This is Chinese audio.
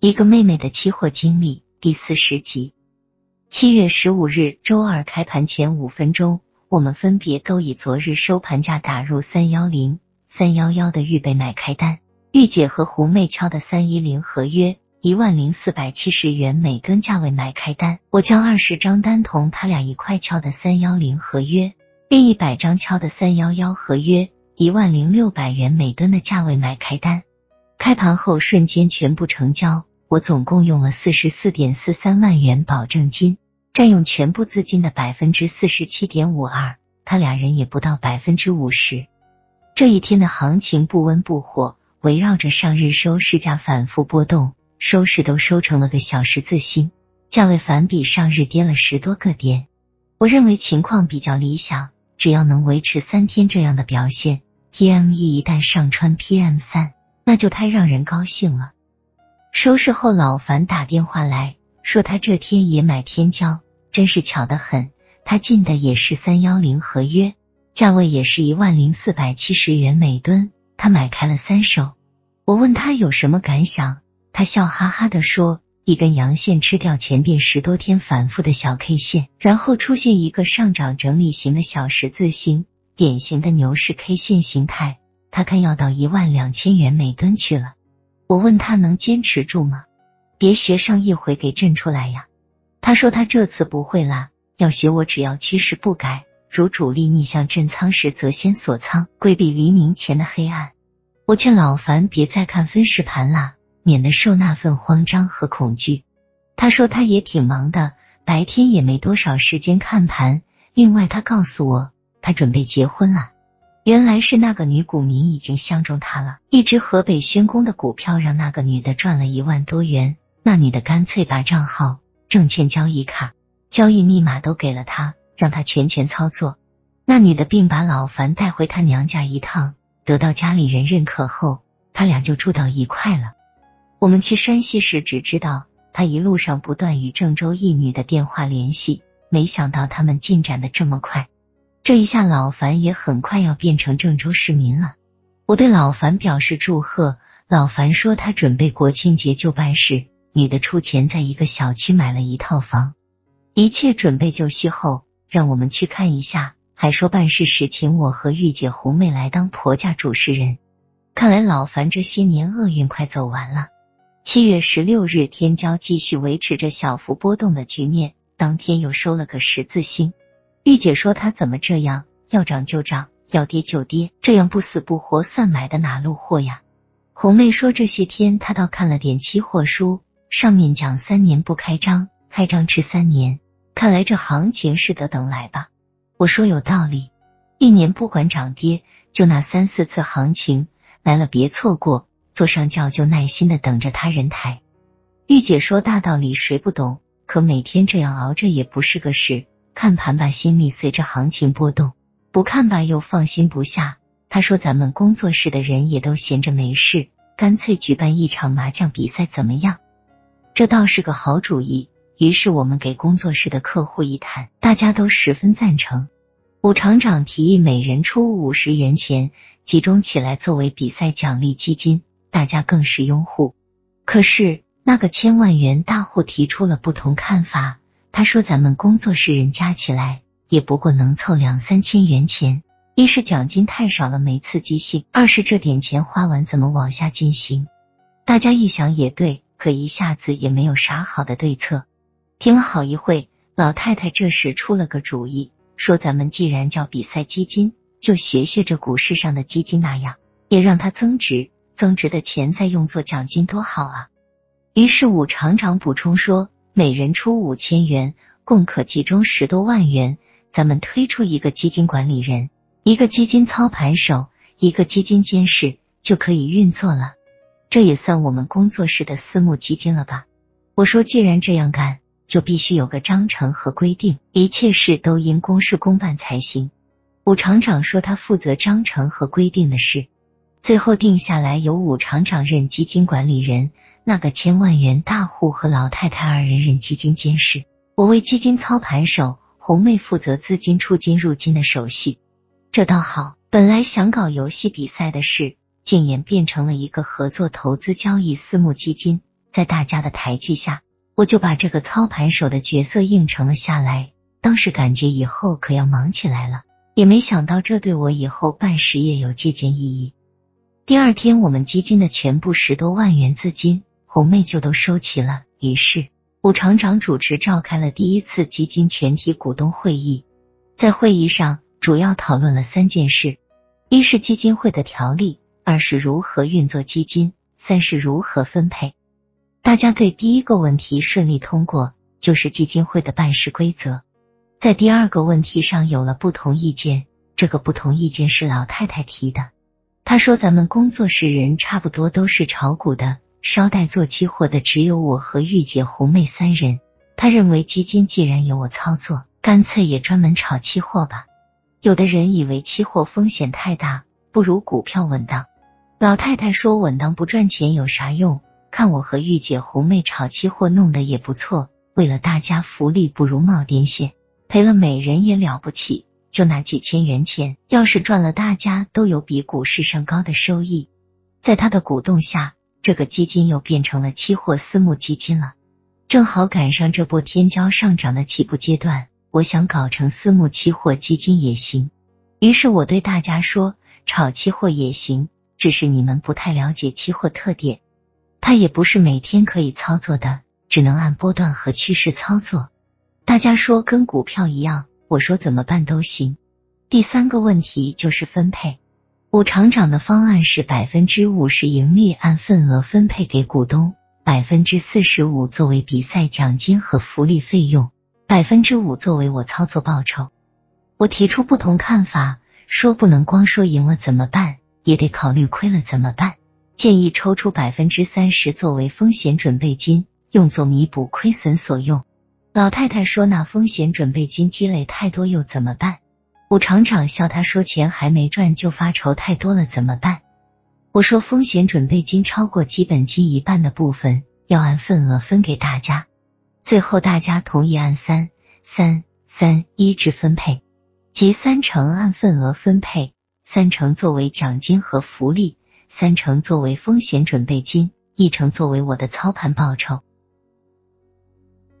一个妹妹的期货经历第四十集。七月十五日周二开盘前五分钟，我们分别都以昨日收盘价打入三幺零、三幺幺的预备买开单。玉姐和胡妹敲的三一零合约一万零四百七十元每吨价位买开单，我将二十张单同他俩一块敲的三幺零合约，另一百张敲的三幺幺合约一万零六百元每吨的价位买开单。开盘后瞬间全部成交，我总共用了四十四点四三万元保证金，占用全部资金的百分之四十七点五二，他俩人也不到百分之五十。这一天的行情不温不火，围绕着上日收市价反复波动，收市都收成了个小十字星，价位反比上日跌了十多个点。我认为情况比较理想，只要能维持三天这样的表现，PME 一旦上穿 PM 三。那就太让人高兴了。收拾后，老樊打电话来说，他这天也买天骄，真是巧得很。他进的也是三幺零合约，价位也是一万零四百七十元每吨，他买开了三手。我问他有什么感想，他笑哈哈的说：“一根阳线吃掉前边十多天反复的小 K 线，然后出现一个上涨整理型的小十字星，典型的牛市 K 线形态。”他看要到一万两千元每吨去了，我问他能坚持住吗？别学上一回给震出来呀！他说他这次不会啦，要学我，只要趋势不改，如主力逆向震仓时，则先锁仓，规避黎明前的黑暗。我劝老樊别再看分时盘啦，免得受那份慌张和恐惧。他说他也挺忙的，白天也没多少时间看盘。另外，他告诉我他准备结婚了。原来是那个女股民已经相中他了，一只河北宣工的股票让那个女的赚了一万多元，那女的干脆把账号、证券交易卡、交易密码都给了他，让他全权操作。那女的并把老樊带回他娘家一趟，得到家里人认可后，他俩就住到一块了。我们去山西时只知道他一路上不断与郑州一女的电话联系，没想到他们进展的这么快。这一下，老樊也很快要变成郑州市民了。我对老樊表示祝贺。老樊说他准备国庆节就办事，女的出钱在一个小区买了一套房，一切准备就绪后，让我们去看一下。还说办事时请我和玉姐、红妹来当婆家主持人。看来老樊这些年厄运快走完了。七月十六日，天骄继续维持着小幅波动的局面，当天又收了个十字星。玉姐说：“他怎么这样？要涨就涨，要跌就跌，这样不死不活，算买的哪路货呀？”红妹说：“这些天她倒看了点期货书，上面讲三年不开张，开张吃三年，看来这行情是得等来吧。”我说：“有道理，一年不管涨跌，就那三四次行情来了，别错过，坐上轿就耐心的等着他人抬。”玉姐说：“大道理谁不懂？可每天这样熬着也不是个事。”看盘吧，心里随着行情波动；不看吧，又放心不下。他说：“咱们工作室的人也都闲着没事，干脆举办一场麻将比赛，怎么样？”这倒是个好主意。于是我们给工作室的客户一谈，大家都十分赞成。武厂长提议每人出五十元钱，集中起来作为比赛奖励基金，大家更是拥护。可是那个千万元大户提出了不同看法。他说：“咱们工作室人加起来也不过能凑两三千元钱，一是奖金太少了没刺激性，二是这点钱花完怎么往下进行？”大家一想也对，可一下子也没有啥好的对策。听了好一会，老太太这时出了个主意，说：“咱们既然叫比赛基金，就学学这股市上的基金那样，也让它增值，增值的钱再用作奖金，多好啊！”于是武厂长补充说。每人出五千元，共可集中十多万元。咱们推出一个基金管理人，一个基金操盘手，一个基金监事，就可以运作了。这也算我们工作室的私募基金了吧？我说，既然这样干，就必须有个章程和规定，一切事都应公事公办才行。武厂长说，他负责章程和规定的事，最后定下来由武厂长任基金管理人。那个千万元大户和老太太二人任基金监事，我为基金操盘手，红妹负责资金出金入金的手续。这倒好，本来想搞游戏比赛的事，竟演变成了一个合作投资交易私募基金，在大家的抬举下，我就把这个操盘手的角色应承了下来。当时感觉以后可要忙起来了，也没想到这对我以后办实业有借鉴意义。第二天，我们基金的全部十多万元资金，红妹就都收齐了。于是，武厂长主持召开了第一次基金全体股东会议。在会议上，主要讨论了三件事：一是基金会的条例，二是如何运作基金，三是如何分配。大家对第一个问题顺利通过，就是基金会的办事规则。在第二个问题上有了不同意见，这个不同意见是老太太提的。她说：“咱们工作室人差不多都是炒股的，捎带做期货的只有我和玉姐、红妹三人。她认为基金既然由我操作，干脆也专门炒期货吧。有的人以为期货风险太大，不如股票稳当。老太太说：稳当不赚钱有啥用？看我和玉姐、红妹炒期货弄得也不错，为了大家福利，不如冒点险。”赔了每人也了不起，就拿几千元钱，要是赚了，大家都有比股市上高的收益。在他的鼓动下，这个基金又变成了期货私募基金了，正好赶上这波天骄上涨的起步阶段。我想搞成私募期货基金也行，于是我对大家说，炒期货也行，只是你们不太了解期货特点，它也不是每天可以操作的，只能按波段和趋势操作。大家说跟股票一样，我说怎么办都行。第三个问题就是分配。武厂长的方案是百分之五十盈利按份额分配给股东，百分之四十五作为比赛奖金和福利费用，百分之五作为我操作报酬。我提出不同看法，说不能光说赢了怎么办，也得考虑亏了怎么办。建议抽出百分之三十作为风险准备金，用作弥补亏损所用。老太太说：“那风险准备金积累太多又怎么办？”武厂长笑他说：“钱还没赚就发愁太多了怎么办？”我说：“风险准备金超过基本金一半的部分要按份额分给大家。”最后大家同意按三三三一制分配，即三成按份额分配，三成作为奖金和福利，三成作为风险准备金，一成作为我的操盘报酬。